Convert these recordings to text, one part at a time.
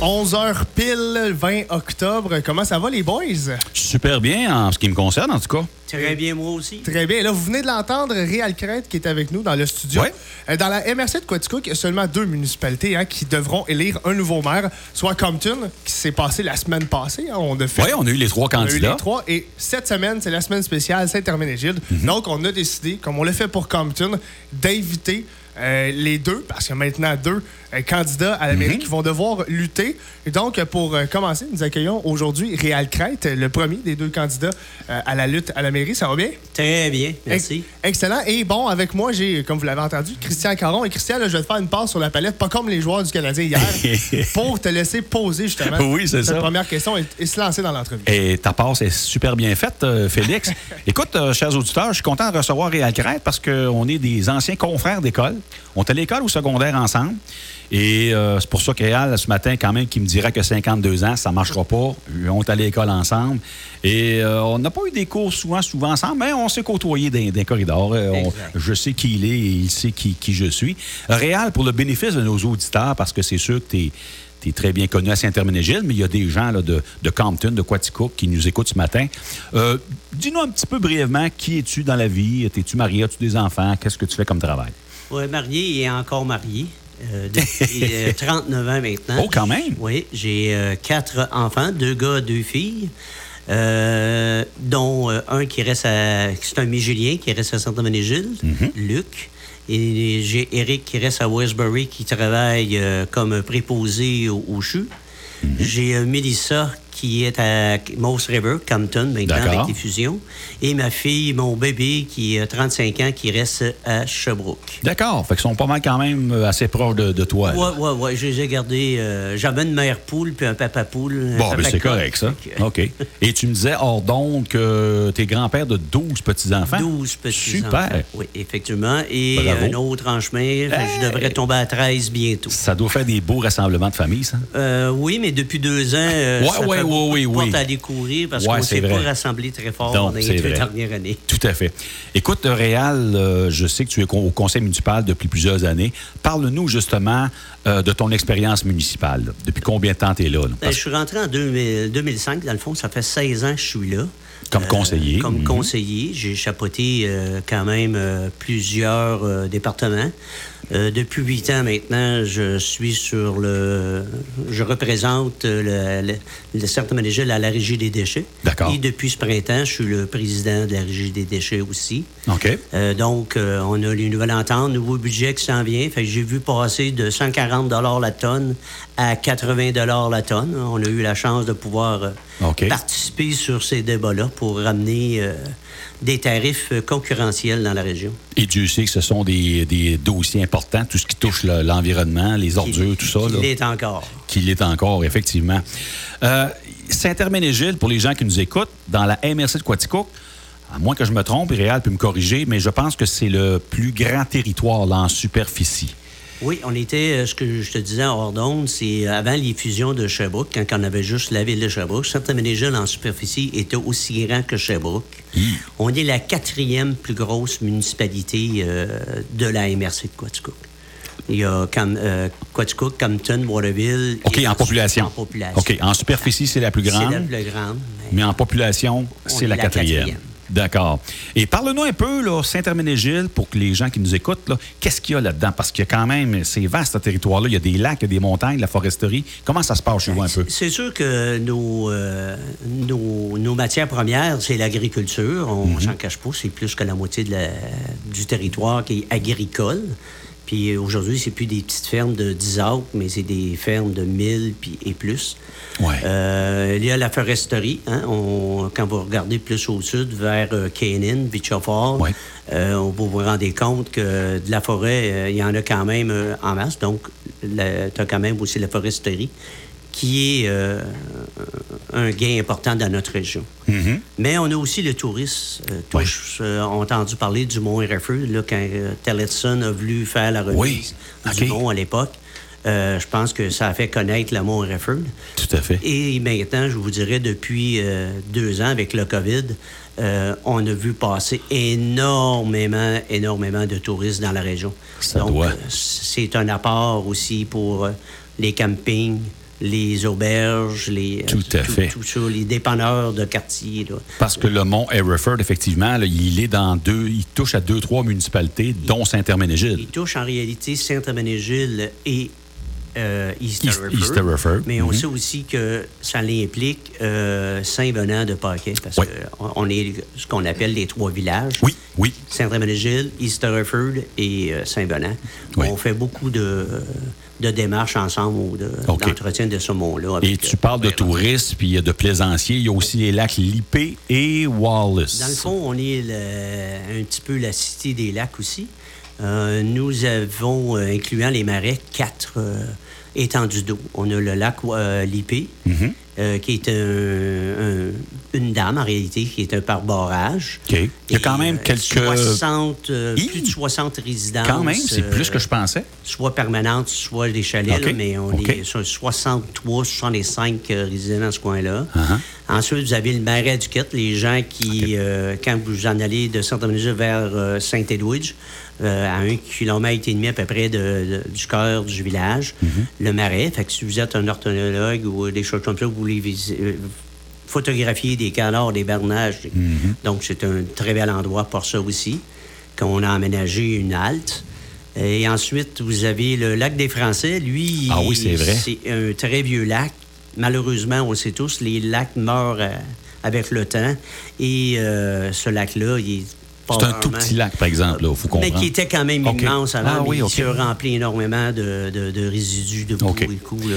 11h pile, 20 octobre. Comment ça va, les boys? Super bien, en ce qui me concerne, en tout cas. Très bien, moi aussi. Très bien. Là, vous venez de l'entendre, Réal Crête qui est avec nous dans le studio. Ouais. Euh, Dans la MRC de Quaticook, il y a seulement deux municipalités hein, qui devront élire un nouveau maire, soit Compton, qui s'est passé la semaine passée. hein, on a fait. Oui, on a eu les trois On a eu les candidats. trois. Et cette semaine, c'est la semaine spéciale Saint-Herménégilde. Mhm. Donc, on a décidé, comme on l'a fait pour Compton, d'inviter euh, les deux, parce qu'il y a maintenant deux euh, candidats à la mairie Mhm. qui vont devoir lutter. Et donc, pour euh, commencer, nous accueillons aujourd'hui Réal Crête, le premier des deux candidats à la lutte à la mairie. Ça va bien? Très bien, merci. Ex- Excellent. Et bon, avec moi, j'ai, comme vous l'avez entendu, Christian Caron. Et Christian, là, je vais te faire une passe sur la palette, pas comme les joueurs du Canadien hier, pour te laisser poser justement Oui, cette ça. première question et, et se lancer dans l'entrevue. Et ta passe est super bien faite, Félix. Écoute, chers auditeurs, je suis content de recevoir Réal Crête parce qu'on est des anciens confrères d'école. On est à l'école au secondaire ensemble. Et euh, c'est pour ça que Réal, ce matin, quand même, qui me dirait que 52 ans, ça ne marchera pas. On est à l'école ensemble. Et euh, on n'a pas eu des cours souvent, souvent ensemble, mais on s'est côtoyé dans, dans les corridors. Euh, on- je sais qui il est et il sait qui, qui je suis. Réal, pour le bénéfice de nos auditeurs, parce que c'est sûr que tu es, très bien connu à Saint-Herménégilde, mais il y a des gens là, de, de Compton, de Quaticook, qui nous écoutent ce matin. Euh, Dis-nous un petit peu brièvement, qui es-tu dans la vie? Es-tu marié? As-tu des enfants? Qu'est-ce que tu fais comme travail? Oui, marié et encore marié. euh, depuis euh, 39 ans maintenant. Oh, quand même! Oui, j'ai euh, quatre enfants, deux gars, deux filles, euh, dont euh, un qui reste à. C'est un Mégilien qui reste à Saint-Domingue-Gilles, Mm-hmm. Luc. Et j'ai Eric qui reste à Westbury qui travaille euh, comme préposé au, au CHU. Mm-hmm. J'ai euh, Melissa qui est à Moss River, Compton, maintenant, avec les fusions. Et ma fille, mon bébé, qui a 35 ans, qui reste à Sherbrooke. D'accord. Fait qu'ils sont pas mal quand même euh, assez proches de, de toi. là. Ouais, ouais, ouais. Je les ai gardés. euh, J'avais une mère poule puis un papa poule. Bon, ben c'est correct, ça. OK. Et tu me disais, hors donc, que t'es grand-père de 12 petits-enfants. 12 petits Super. Oui, effectivement. Et Bravo. un autre en chemin. Hey! Je devrais tomber à 13 bientôt. Ça doit faire des beaux rassemblements de famille, ça. Euh, oui, mais depuis deux ans, Ouais, ça ouais, fait ouais, oui, oui. portes à aller courir parce Ouais, qu'on ne s'est pas rassemblé très fort Non, dans les deux dernières années. Tout à fait. Écoute, Réal, euh, je sais que tu es au conseil municipal depuis plusieurs années. Parle-nous justement euh, de ton expérience municipale. Depuis combien de temps tu es là? là? Ben, Parce- je suis rentré en 2000 2005. Dans le fond, ça fait 16 ans que je suis là. Comme conseiller. Comme Mhm. conseiller. J'ai chapeauté euh, quand même euh, plusieurs euh, départements. Euh, depuis huit ans maintenant, je suis sur le. Je représente euh, le, le, le Cercle Manégil à la Régie des déchets. D'accord. Et depuis ce printemps, je suis le président de la Régie des déchets aussi. OK. Euh, donc, euh, on a les nouvelles ententes, nouveau budget qui s'en vient. Fait que j'ai vu passer de 140 la tonne à 80 la tonne. On a eu la chance de pouvoir euh, participer sur ces débats-là pour ramener des tarifs concurrentiels dans la région. Et Dieu sait que ce sont des, des dossiers importants, tout ce qui touche le- l'environnement, les ordures, tout ça. là. Il est encore. Qu'il est encore, effectivement. Euh, Saint-Herménégilde, pour les gens qui nous écoutent, dans la MRC de Quaticook, à moins que je me trompe, et Réal peut me corriger, mais je pense que c'est le plus grand territoire là, en superficie. Oui, on était, euh, ce que je te disais en hors d'onde, c'est euh, avant les fusions de Sherbrooke, quand on avait juste la ville de Sherbrooke, Saint-Aménégil en superficie était aussi grand que Sherbrooke. On est la quatrième plus grosse municipalité euh, de la MRC de Quaticook. Il y a Cam, euh, Compton, Waterville. OK, en population. En population. OK, en superficie, c'est la plus grande, C'est la plus grande. mais en population, c'est est la la quatrième. quatrième. D'accord. Et parle-nous un peu, là, Saint-Herménégilde, pour que les gens qui nous écoutent, qu'est-ce qu'il y a là-dedans? Parce qu'il y a quand même, c'est vaste, ce territoire-là. Il y a des lacs, il y a des montagnes, de la foresterie. Comment ça se passe chez vous un peu? C'est sûr que nos, euh, nos, nos matières premières, c'est l'agriculture. On Mhm. s'en cache pas, c'est plus que la moitié de la- du territoire qui est agricole. Puis euh, aujourd'hui, c'est plus des petites fermes de 10 acres, mais c'est des fermes de 1000 puis, et plus. Ouais. Euh, il y a la foresterie. hein. On- quand vous regardez plus au sud, vers Ouais. euh, on vous vous rendez compte que de la forêt, il y en a quand même en masse. Donc, tu as quand même aussi la foresterie qui est euh, un gain important dans notre région. Mhm. Mais on a aussi le tourisme. Euh, tous euh, ont entendu parler du Mont RFE, là, quand euh, Tellefson a voulu faire la remise Oui, du OK. mont à l'époque. Euh, je pense que ça a fait connaître le Mont RFE. Tout à fait. Et maintenant, je vous dirais, depuis deux ans, avec le COVID, on a vu passer énormément, énormément de touristes dans la région. Ça Donc, c'est un apport aussi pour les campings, les auberges, les, Tout à fait. tout ça, les dépanneurs de quartier. là. Parce que le mont Hereford, effectivement, là, il est dans deux, il touche à deux, trois municipalités, dont Il Saint-Herménégil. touche en réalité Saint-Herménégil et euh, East, East- Hereford. East Hereford, Mais on mhm. sait aussi que ça l'implique euh, Saint-Venant de Paquet, parce Oui. qu'on on est ce qu'on appelle les trois villages. Oui, oui. Saint-Herménégil, East Hereford et euh, Saint-Venant. Oui. On fait beaucoup de, de démarches ensemble ou de- OK. d'entretien de ce mont-là. Et tu euh, parles de Robert. tourisme, puis de plaisanciers. Il y a aussi les lacs Lippé et Wallace. Dans le fond, on est le- un petit peu la cité des lacs aussi. Euh, nous avons, euh, incluant les marais, quatre euh, étendues d'eau. On a le lac euh, Lippé, Mhm. Euh, qui est un- un- une dame, en réalité, qui est un par-barrage. OK. Il y a quand même euh, quelques- 60, euh, plus de 60 résidences. Quand même, c'est plus que je pensais. soit permanentes, soit des chalets, là, mais on est sur 63, 65 euh, résidents dans ce coin-là. Uh-huh. Ensuite, vous avez le marais du Quête, les gens qui, quand vous en allez de Saint-Domingue vers Saint-Edwidge, euh, à un kilomètre et demi à peu près de- de- du cœur du village, Mm-hmm. le marais. Fait que si vous êtes un ornithologue ou des choses comme ça, vous visi- euh, photographier des canards, des bernages. Mm-hmm. Donc, c'est un très bel endroit pour ça aussi, qu'on a aménagé une halte. Et ensuite, vous avez le lac des Français. Lui, Ah oui, c'est vrai. c'est un très vieux lac. Malheureusement, on le sait tous, les lacs meurent euh, avec le temps. Et euh, ce lac-là, il est C'est un tout petit lac, par exemple, il faut mais qui était quand même immense avant, Ah oui, il OK. se remplit énormément de, de- de résidus de boue et coups, là.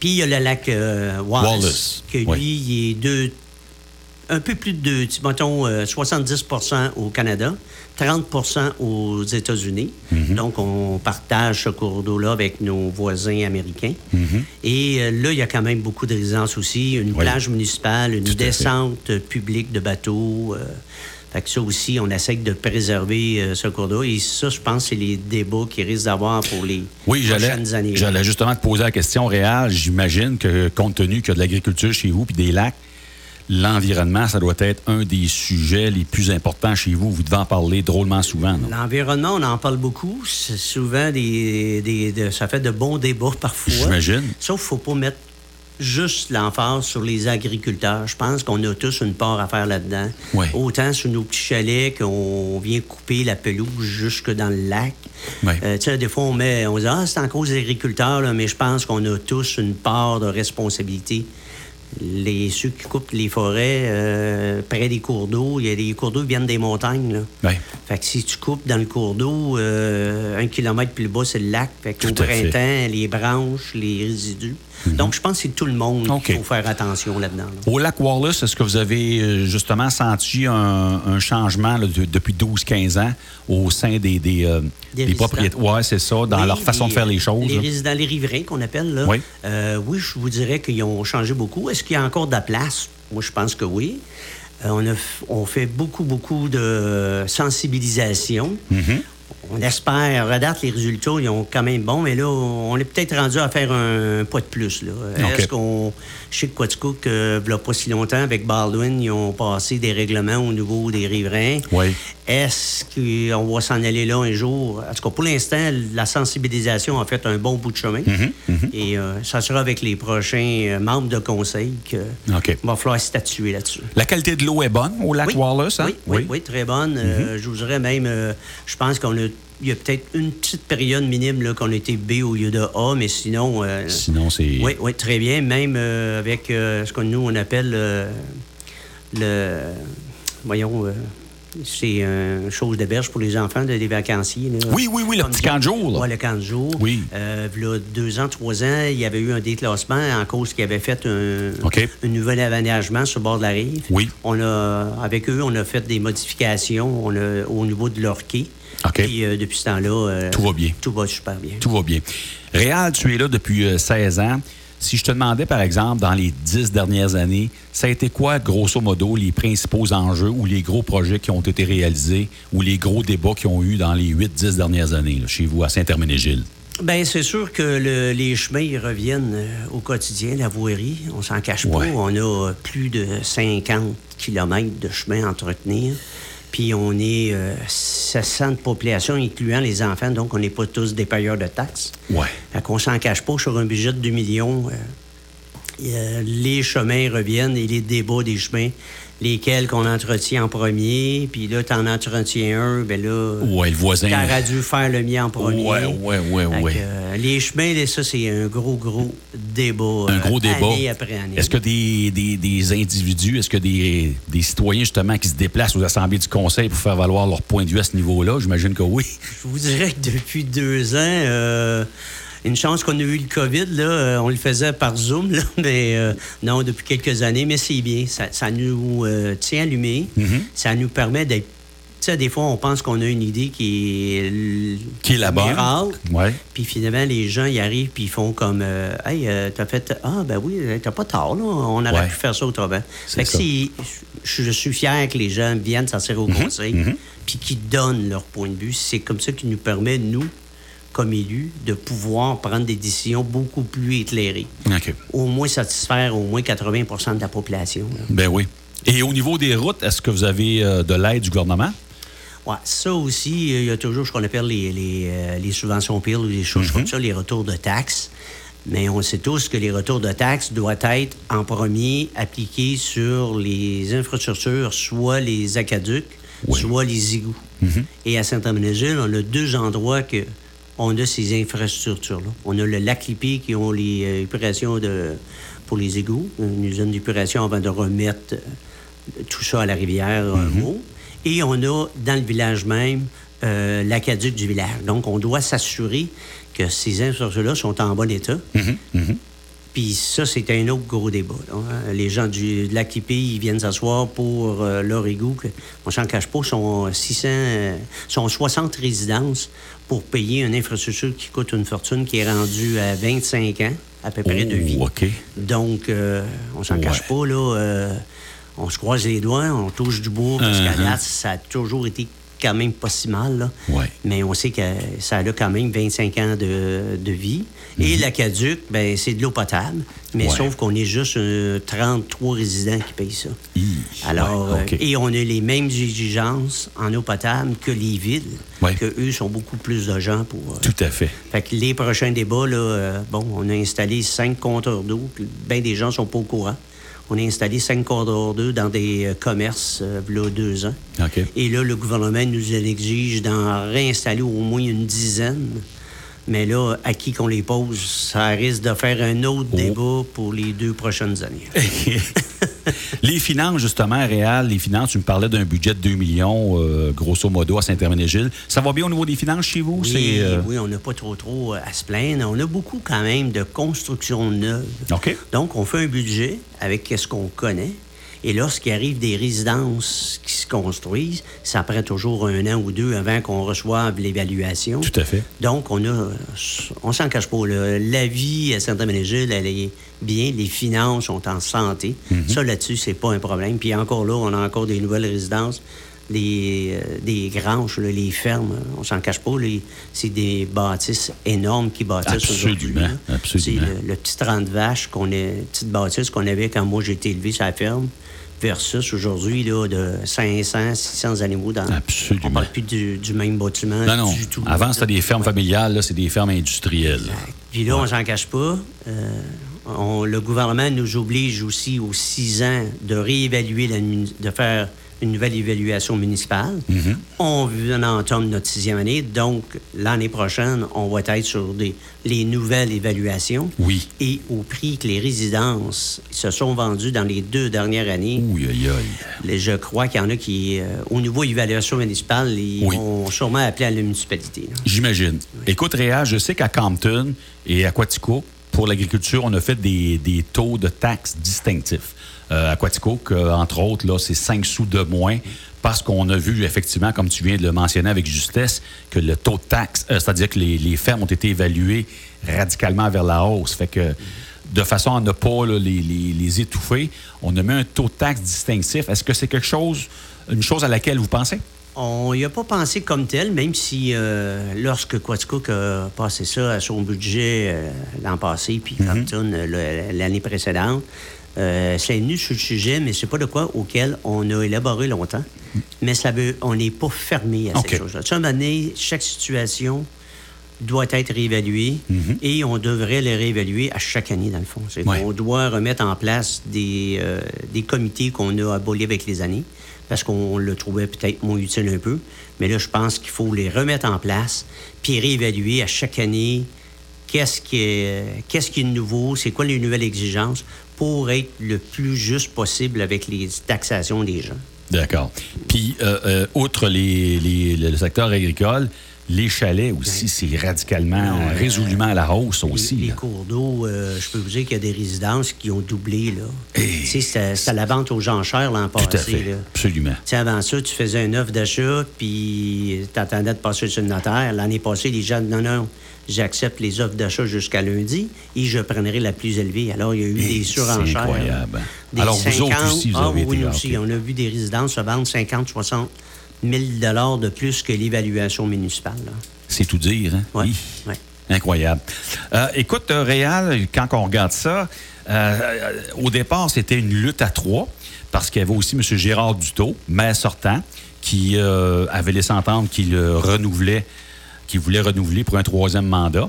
Puis il y a le lac euh, Wallace, Wallace, que lui, il est deux, un peu plus de mettons euh, 70% au Canada, 30% aux États-Unis. Mhm. Donc, on partage ce cours d'eau-là avec nos voisins américains. Mhm. Et euh, là, il y a quand même beaucoup de résidences aussi. Une Oui. plage municipale, une Tout descente euh, publique de bateaux. Fait que ça aussi, on essaie de préserver euh, ce cours d'eau. Et ça, je pense, c'est les débats qui risquent d'avoir pour les Oui, prochaines années. j'allais justement te poser la question réelle. J'imagine que, compte tenu qu'il y a de l'agriculture chez vous puis des lacs, l'environnement, ça doit être un des sujets les plus importants chez vous. Vous devez en parler drôlement souvent? L'environnement, on en parle beaucoup. C'est souvent des, des- de- ça fait de bons débats parfois. J'imagine. Sauf qu'il ne faut pas mettre juste l'emphase sur les agriculteurs. Je pense qu'on a tous une part à faire là-dedans. Ouais. Autant sur nos petits chalets qu'on vient couper la pelouse jusque dans le lac. Euh, tu sais, des fois, on, met, on dit Ah, c'est en cause des agriculteurs, là, mais je pense qu'on a tous une part de responsabilité. Les, ceux qui coupent les forêts euh, près des cours d'eau, il y a des cours d'eau qui viennent des montagnes. Là. Fait que si tu coupes dans le cours d'eau, euh, un kilomètre plus bas, c'est le lac. Fait fait. Mhm. printemps, les branches, les résidus. Donc, je pense que c'est tout le monde OK. qu'il faut faire attention là-dedans. là. Au lac Wallace, est-ce que vous avez euh, justement senti un, un changement là, de- depuis 12-15 ans au sein des, des, euh, Des des propriétaires? Oui, c'est ça, dans Oui, leur façon de faire les choses. Les résidents, les riverains qu'on appelle, là. Oui. Euh, oui, je vous dirais qu'ils ont changé beaucoup. Est-ce qu'il y a encore de la place? Moi, je pense que oui. Euh, on, a, on fait beaucoup, beaucoup de sensibilisation. Mhm. On espère, à date, les résultats, ils ont quand même bon, mais là, on est peut-être rendu à faire un pas de plus. Là. Est-ce qu'on. Je sais que Quaticook, euh, il y a pas si longtemps, avec Baldwin, ils ont passé des règlements au niveau des riverains. Oui. Est-ce qu'on va s'en aller là un jour? En tout cas, pour l'instant, la sensibilisation a fait un bon bout de chemin. Mm-hmm, Et euh, ça sera avec les prochains euh, membres de conseil qu'il va falloir statuer là-dessus. La qualité de l'eau est bonne au lac Oui. Wallace, hein? Oui, oui, oui, très bonne. Mm-hmm. Euh, je vous dirais même, je pense qu'on a. Il y a peut-être une petite période minime qu'on a été B au lieu de A, mais sinon. euh, Sinon, c'est. oui, oui, très bien. Même euh, avec euh, ce que nous, on appelle le. Voyons. c'est une chose de berge pour les enfants, de- des vacanciers. là. Oui, oui, oui, le Comme petit camp de jour. Ouais, le camp de jour. Oui. V'là deux ans, trois ans, il y avait eu un déclassement en cause qu'ils avaient fait un, un nouvel aménagement sur le bord de la rive. Oui. On a, avec eux, on a fait des modifications on a- au niveau de leur quai. OK. Puis euh, depuis ce temps-là... euh, Tout va bien. Tout va super bien. Tout va bien. Réal, tu es là depuis euh, 16 ans. Si je te demandais, par exemple, dans les 10 dernières années, ça a été quoi, grosso modo, les principaux enjeux ou les gros projets qui ont été réalisés ou les gros débats qui ont eu dans les 8-10 dernières années là, chez vous à Saint-Herménégil? Bien, c'est sûr que le- les chemins ils reviennent euh, au quotidien, la voirie. On s'en cache pas. On a euh, plus de 50 kilomètres de chemin à entretenir. Puis on est euh, 700 de population, incluant les enfants, donc on n'est pas tous des payeurs de taxes. Ouais. Fait qu'on s'en cache pas sur un budget de 2 millions. euh, euh, les chemins reviennent et les débats des chemins, lesquels qu'on entretient en premier, puis là, tu en entretiens un, ben là... Ouais, le voisin. T'aurais dû faire le mien en premier. Ouais, ouais, ouais, ouais. que, euh, les chemins, là, ça, c'est un gros, gros débat. Un gros euh, débat. Année après année. Est-ce que des, des, des individus, est-ce que des, des citoyens, justement, qui se déplacent aux assemblées du Conseil pour faire valoir leur point de vue à ce niveau-là? J'imagine que oui. Je vous dirais que depuis deux ans, euh, une chance qu'on a eu le COVID, là, euh, on le faisait par Zoom, là, mais euh, non, depuis quelques années, mais c'est bien. Ça, ça nous euh, tient allumés. Mm-hmm. Ça nous permet d'être. Tu sais, des fois, on pense qu'on a une idée qui est. Qui est la bonne. Ouais. Puis finalement, les gens, ils arrivent, puis ils font comme euh, Hey, euh, t'as fait. Ah, ben oui, t'as pas tort, là. On aurait Ouais. pu faire ça autrement. Fait que si- je, je suis fier que les gens viennent s'asseoir au Mhm, conseil, puis qu'ils donnent leur point de vue. C'est comme ça qui nous permet, nous, comme élus, de pouvoir prendre des décisions beaucoup plus éclairées. Au moins satisfaire au moins 80% de la population. là. Ben oui. Et au niveau des routes, est-ce que vous avez euh, de l'aide du gouvernement? Ouais, ça aussi, il y a toujours ce qu'on appelle les, les, euh, les subventions PIL ou des choses comme ça, les retours de taxes. Mais on sait tous que les retours de taxes doivent être en premier appliqués sur les infrastructures, soit les aqueducs, Oui. soit les égouts. Et à Saint-Aménégil, on a deux endroits que on a ces infrastructures-là. On a le lac Lippé qui ont les euh, épurations de, pour les égouts, une usine d'épuration avant de remettre euh, tout ça à la rivière euh, Meaux. Et on a dans le village même euh, l'aqueduc du village. Donc, on doit s'assurer que ces infrastructures-là sont en bon état. Puis ça, c'est un autre gros débat. là, hein. Les gens du, de Lippé, ils viennent s'asseoir pour euh, leur égout. On s'en cache pas, sont 600, euh, sont 60 résidences pour payer une infrastructure qui coûte une fortune, qui est rendue à 25 ans, à peu près, de Oh, vie. Donc, euh, on s'en Ouais. cache pas, là. euh, on se croise les doigts, on touche du bois, parce qu'à Uh-huh. date, ça a toujours été quand même pas si mal, là. Ouais. Mais on sait que ça a quand même 25 ans de, de vie. Et l'aqueduc, ben, c'est de l'eau potable. Mais Mhm. Ouais. sauf qu'on est juste euh, 33 résidents qui payent ça. Hi, Alors, ouais, euh, et on a les mêmes exigences en eau potable que les villes, que eux sont beaucoup plus de gens pour. euh, Tout à fait. fait que les prochains débats, là, euh, bon, on a installé cinq compteurs d'eau. Bien des gens sont pas au courant. On a installé cinq compteurs d'eau dans des euh, commerces, euh, là, deux ans. Et là, le gouvernement nous exige d'en réinstaller au moins une dizaine. Mais là, à qui qu'on les pose, ça risque de faire un autre Oh. débat pour les deux prochaines années. les finances, justement, Réal, les finances, tu me parlais d'un budget de 2 millions, euh, grosso modo, à Saint-Herménégil. Ça va bien au niveau des finances chez vous? Oui, euh, oui, on n'a pas trop trop à se plaindre. On a beaucoup quand même de construction neuve. OK. Donc, on fait un budget avec ce qu'on connaît. Et lorsqu'il arrive des résidences qui se construisent, ça prend toujours un an ou deux avant qu'on reçoive l'évaluation. Tout à fait. Donc, on a, on s'en cache pas. là. La vie à Saint-Aménégil, elle est bien. Les finances sont en santé. Mhm. Ça, là-dessus, c'est pas un problème. Puis encore là, on a encore des nouvelles résidences. Des, euh, des granges, là, les fermes, on s'en cache pas. C'est des bâtisses énormes qui bâtissent Absolument, aujourd'hui. absolument. C'est le, le petit 30 vaches qu'on petite bâtisse qu'on avait quand moi j'ai été élevé sur la ferme, versus aujourd'hui de 500, 600 animaux dans. Absolument. On parle plus du, du même bâtiment Non, non. du tout. Avant, c'était des fermes familiales, là, c'est des fermes industrielles. Puis là, on s'en cache pas. Euh, on- le gouvernement nous oblige aussi aux six ans de réévaluer, la de faire une nouvelle évaluation municipale. On vient d'entendre notre sixième année, donc l'année prochaine, on va être sur des, les nouvelles évaluations. Oui. Et au prix que les résidences se sont vendues dans les deux dernières années, Ouh, aïe, aïe. je crois qu'il y en a qui, euh, au niveau évaluation municipale, ils Oui. vont sûrement appeler à la municipalité. J'imagine. Écoute, Réal, je sais qu'à Compton et à Quatico, pour l'agriculture, on a fait des, des taux de taxes distinctifs. Euh, à Quatico, que, entre autres, là, c'est 5 sous de moins parce qu'on a vu, effectivement, comme tu viens de le mentionner avec justesse, que le taux de taxe, euh, c'est-à-dire que les, les fermes ont été évaluées radicalement vers la hausse. Fait que, de façon à ne pas là, les, les- les étouffer, on a mis un taux de taxe distinctif. Est-ce que c'est quelque chose, une chose à laquelle vous pensez? On n'y a pas pensé comme tel, même si euh, lorsque Quaticook a passé ça à son budget euh, l'an passé, puis le- l'année précédente, euh, c'est venu sur le sujet, mais c'est pas de quoi auquel on a élaboré longtemps. Mais ça veut, on n'est pas fermé à ces choses-là. Moment donné, chaque situation doit être réévalué et on devrait le réévaluer à chaque année, dans le fond. C'est Ouais. On doit remettre en place des, euh, des comités qu'on a abolis avec les années parce qu'on le trouvait peut-être moins utile un peu. Mais là, je pense qu'il faut les remettre en place puis réévaluer à chaque année qu'est-ce qui est, qu'est-ce qui est nouveau, c'est quoi les nouvelles exigences pour être le plus juste possible avec les taxations des gens. D'accord. Puis, euh, euh, outre les, les- le secteur agricole, les chalets aussi, c'est radicalement, résolument à la hausse aussi. Les, cours d'eau, euh, je peux vous dire qu'il y a des résidences qui ont doublé. Là. C'était c'était la vente aux gens chers l'an Tout passé. à fait. là. Absolument. Avant ça, tu faisais une offre d'achat, puis tu attendais de passer sur le notaire. L'année passée, les gens non, non, j'accepte les offres d'achat jusqu'à lundi et je prendrai la plus élevée. Alors, il y a eu Et des surenchères. c'est incroyable. Des Alors, vous autres aussi, vous ah, avez oui, été nous aussi. On a vu des résidences se vendre 50, 60 000 de plus que l'évaluation municipale. C'est tout dire, hein? Oui. Incroyable. Euh, écoute, euh, Réal, quand on regarde ça, euh, au départ, c'était une lutte à trois, parce qu'il y avait aussi M. Gérard Dutot, maire sortant, qui euh, avait laissé entendre qu'il renouvelait, qu'il voulait renouveler pour un troisième mandat.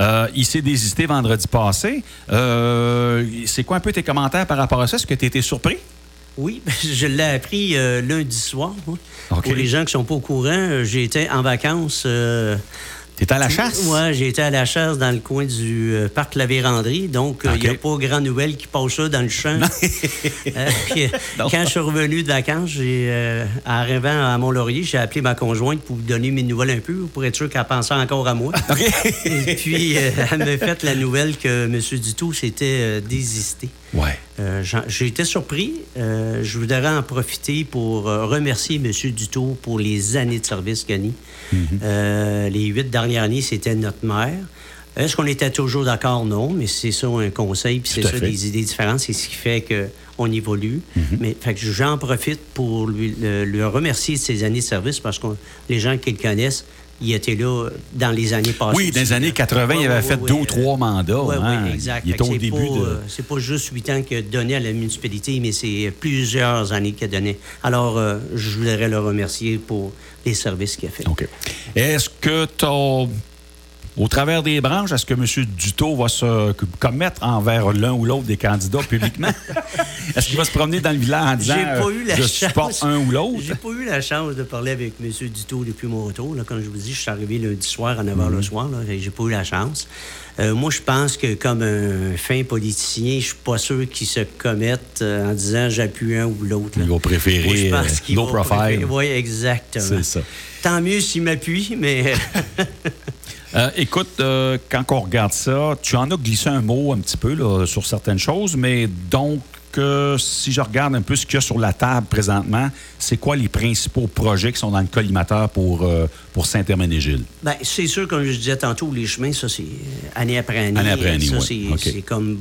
Euh, il s'est désisté vendredi passé. Euh, c'est quoi un peu tes commentaires par rapport à ça? Est-ce que tu étais surpris? Oui, je l'ai appris euh, lundi soir. Pour les gens qui ne sont pas au courant, j'étais en vacances. T'es à la chasse? Ouais, j'ai été à la chasse dans le coin du euh, parc La Vérandrie. Donc, euh, il n'y a pas grand nouvelle qui passe ça dans le champ. Euh, puis, quand je suis revenu de vacances, j'ai, euh, en arrivant à Mont-Laurier, j'ai appelé ma conjointe pour lui donner mes nouvelles un peu, pour être sûr qu'elle pensait encore à moi. Et puis, elle m'a fait la nouvelle que M. Dutou s'était désisté. Ouais. Euh, J'ai été surpris. Euh, je voudrais en profiter pour euh, remercier M. Dutour pour les années de service gagnées. Mm-hmm. Euh, les huit dernières années, c'était notre maire. Est-ce qu'on était toujours d'accord? Non, mais c'est ça un conseil, puis c'est ça fait. Des idées différentes, c'est ce qui fait qu'on évolue. Mais fait que j'en profite pour lui, le, le remercier de ses années de service parce que les gens qui le connaissent, il était là dans les années passées. Oui, dans les années là. 80, il avait ouais, fait ouais, deux ou trois mandats. Oui, hein. oui, exact. Il était au début pas, de... euh, C'est pas juste huit ans qu'il a donné à la municipalité, mais c'est plusieurs années qu'il a donné. Alors, euh, je voudrais le remercier pour les services qu'il a fait. OK. Est-ce que tu Au travers des branches, est-ce que M. Dutot va se commettre envers l'un ou l'autre des candidats publiquement? est-ce qu'il va se promener dans le village en disant pas euh, eu la je chance. supporte un ou l'autre? J'ai pas eu la chance de parler avec M. Dutot depuis mon retour. Là. Comme je vous dis, je suis arrivé lundi soir à 9 h le soir. Là. J'ai pas eu la chance. Euh, moi, je pense que comme un fin politicien, je suis pas sûr qu'il se commette euh, en disant j'appuie un ou l'autre. là. Il va préférer, Moi, va profile. préférer- Oui, exactement. C'est ça. Tant mieux s'il m'appuie, mais Euh, écoute, euh, quand on regarde ça, tu en as glissé un mot un petit peu là, sur certaines choses, mais donc, euh, si je regarde un peu ce qu'il y a sur la table présentement, c'est quoi les principaux projets qui sont dans le collimateur pour, pour Saint-Herménégil? Ben, c'est sûr, comme je disais tantôt, les chemins, ça, c'est année après année. Année après année, ça, ouais. c'est OK. c'est comme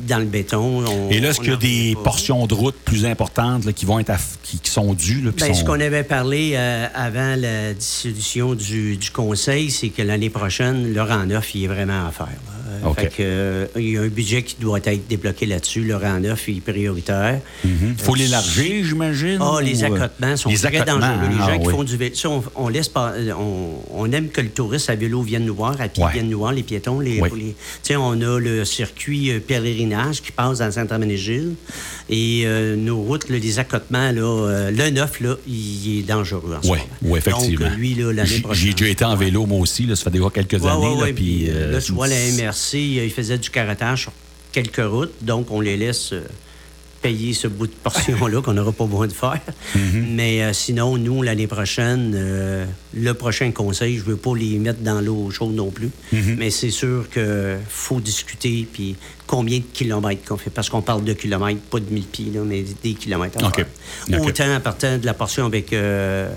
dans le béton. On- Et là, est-ce qu'il y a des pas. portions de route plus importantes là, qui vont être qui, qui sont dues? là, sont- Ce qu'on avait parlé euh, avant la dissolution du, du conseil, c'est que l'année prochaine, le rang neuf, il est vraiment à faire. là. Euh, fait que, euh, il y a un budget qui doit être débloqué là-dessus. Le rang neuf il est prioritaire. Il faut l'élargir, j'imagine? Ah, les ou, euh, accotements sont les très dangereux. Les hein, gens ah, qui oui. font du vélo, on, on laisse pas, euh, on, on aime que le touriste à vélo vienne nous voir, à pied Ouais. vienne nous voir, les piétons. Les, Oui. les- tu sais, on a le circuit euh, pèlerinage qui passe dans Saint-Herménégil. Et euh, nos routes, là, les accotements, là, euh, le neuf, là, il est dangereux en ce Oui, moment. oui, effectivement. Donc, lui, là, l'année J'ai- prochaine. J'ai déjà été en vélo, moi aussi. Là, ça fait déjà quelques Ouais, années. ouais, ouais, puis, euh, euh, là, tu vois, la MRC, euh, ils faisaient du carottage sur quelques routes, donc on les laisse euh, payer ce bout de portion-là qu'on n'aura pas besoin de faire. Mm-hmm. Mais euh, sinon, nous, l'année prochaine, euh, le prochain conseil, je veux pas les mettre dans l'eau chaude non plus, Mm-hmm. mais c'est sûr qu'il faut discuter, puis combien de kilomètres qu'on fait, parce qu'on parle de kilomètres, pas de mille pieds, là, mais des kilomètres. à. Autant à partir de la portion avec... euh,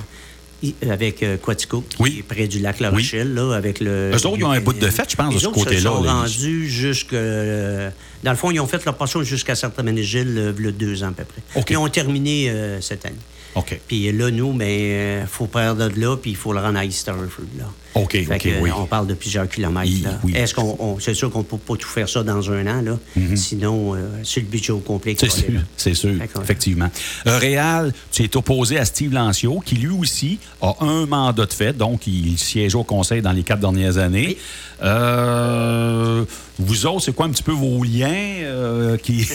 avec euh, Quatico, qui Oui. est près du lac La Rochelle, là, avec le... Eux autres, ils ont un bout de fête, je pense, de ce côté-là, sont là. rendus jusque euh, Dans le fond, ils ont fait leur passion jusqu'à Saint-Ménégil, euh, il y a deux ans à peu près. Ils ont terminé cette année. OK. Puis là, nous, il faut perdre de là, puis il faut le rendre à East Rutherford, là. OK, Fait OK, que, oui. On parle de plusieurs kilomètres. Oui, là. oui. Est-ce qu'on, on- c'est sûr qu'on ne peut pas tout faire ça dans un an, là. Sinon, euh, c'est le budget au complet Mhm. C'est sûr, là. c'est sûr, effectivement. Euh, Réal, tu es opposé à Steve Lancio, qui lui aussi a un mandat de fait, donc il siège au conseil dans les quatre dernières années. Oui. Euh, vous autres, c'est quoi un petit peu vos liens euh, qui...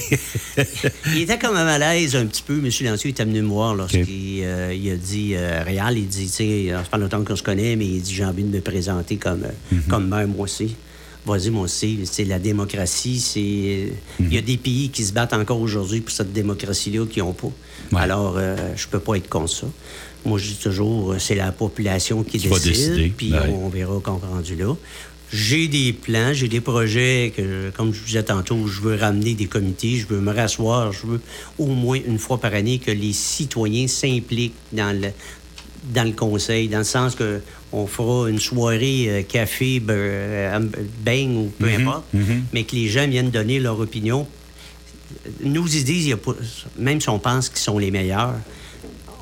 Il était comme à malaise un petit peu. M. Lancieux est venu me voir lorsqu'il euh, il a dit euh, Réal, il dit, tu sais, ça fait pas longtemps qu'on se connaît, mais il dit j'ai envie de me présenter comme, euh, comme maire, moi aussi. Vas-y, moi aussi. C'est la démocratie. C'est Il y a des pays qui se battent encore aujourd'hui pour cette démocratie-là qui n'ont pas. Ouais. Alors, je peux pas être contre ça. Moi, je dis toujours, c'est la population qui, Qui décide. décider. Puis Ouais. on verra quand on est rendu là. J'ai des plans, j'ai des projets que, comme je vous disais tantôt, je veux ramener des comités, je veux me rasseoir, je veux au moins une fois par année que les citoyens s'impliquent dans le, dans le conseil, dans le sens que on fera une soirée euh, café, be- euh, bang ou peu importe, mais que les gens viennent donner leur opinion. Nous, ils disent, il y a pas- même si on pense qu'ils sont les meilleurs,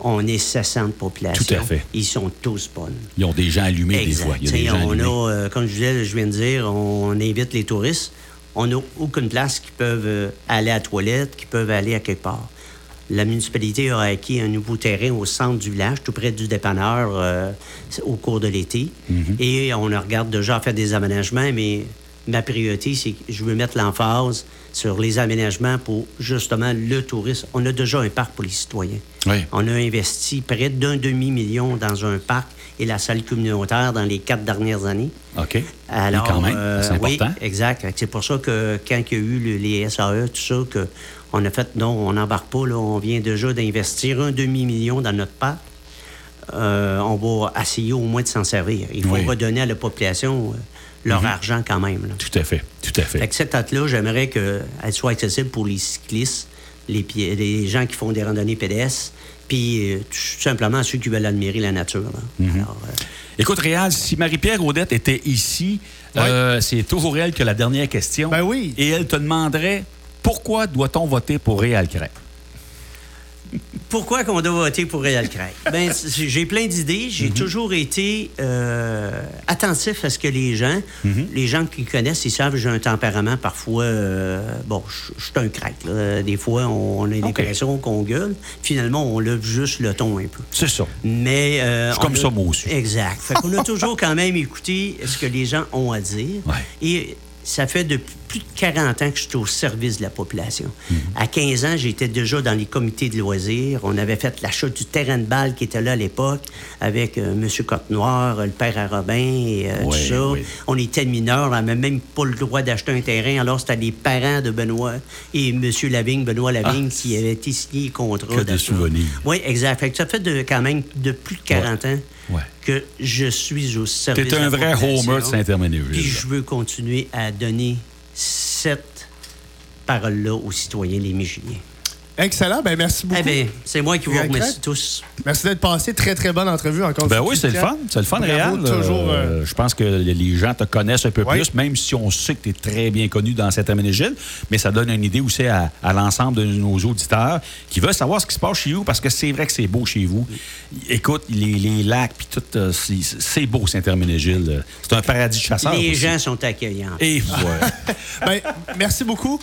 on est 60 populations. Tout à fait. Ils sont tous bonnes. Ils ont des gens allumés des Exact. fois. Il y a des gens on allumés. a, euh, comme je disais, je viens de dire, on invite les touristes. On n'a aucune place qui peuvent euh, aller à la toilette, qui peuvent aller à quelque part. La municipalité a acquis un nouveau terrain au centre du village, tout près du dépanneur, euh, au cours de l'été. Mhm. Et on regarde déjà faire des aménagements, mais ma priorité, c'est que je veux mettre l'emphase sur les aménagements pour justement le tourisme. On a déjà un parc pour les citoyens. Oui. On a investi près d'un demi-million dans un parc et la salle communautaire dans les quatre dernières années. OK. Alors, Mais quand même, euh, c'est important. Oui, exact. C'est pour ça que quand il y a eu le- les SAE, tout ça, que on a fait non, on n'embarque pas, là, on vient déjà d'investir un demi-million dans notre parc. Euh, on va essayer au moins de s'en servir. Il faut Oui. redonner à la population leur argent quand même. là. Tout à fait, tout à fait. Fait que cette hâte-là, j'aimerais qu'elle soit accessible pour les cyclistes, les, les gens qui font des randonnées pédestres, puis euh, tout simplement ceux qui veulent admirer la nature. Alors, euh, Écoute, Réal, si Marie-Pierre Audette était ici, euh, c'est toujours elle qui a la dernière question. Ben oui. Et elle te demanderait pourquoi doit-on voter pour Réal Crêpe? Pourquoi qu'on doit voter pour Réal Craig? Ben, j'ai plein d'idées. J'ai toujours été euh, attentif à ce que les gens, les gens qui connaissent, ils savent que j'ai un tempérament parfois. euh, bon, je suis un crack. là. Des fois, on, a des OK. pressions qu'on gueule. Finalement, on lève juste le ton un peu. C'est ça. Mais. euh, C'est comme a- ça, moi aussi. Exact. Fait qu'on a toujours quand même écouté ce que les gens ont à dire. Ouais. Et ça fait depuis plus de 40 ans que je suis au service de la population. Mhm. À 15 ans, j'étais déjà dans les comités de loisirs. On avait fait l'achat du terrain de balle qui était là à l'époque avec euh, M. Côte-Noir, le père à Robin et euh, tout ça. On était mineurs, on n'avait même pas le droit d'acheter un terrain. Alors, c'était les parents de Benoît et M. Lavigne, Benoît Lavigne, Ah, qui avaient été signé le contrat. que de souvenirs. Oui, exact. Fait que ça fait de, quand même de plus de 40 ans Ouais. Que je suis au service un de la vrai homer de Saint-Herménégil. Puis je veux continuer à donner cette parole-là aux citoyens, les Migiliens. Excellent. Ben, merci beaucoup. Eh bien, c'est moi qui vous remercie tous. Merci d'être passé. Très, très bonne entrevue encore. Ben une fois, oui, c'est le fun. C'est le fun, Réal. toujours, Euh, euh, je pense que les gens te connaissent un peu Ouais. plus, même si on sait que tu es très bien connu dans cet aménégile. Mais ça donne une idée aussi à, à l'ensemble de nos auditeurs qui veulent savoir ce qui se passe chez vous, parce que c'est vrai que c'est beau chez vous. Écoute, les, les lacs, puis tout, euh, c'est beau, Saint-Herménégil. C'est un paradis de chasseurs. les aussi. gens sont accueillants. Et voilà. Ben, merci beaucoup.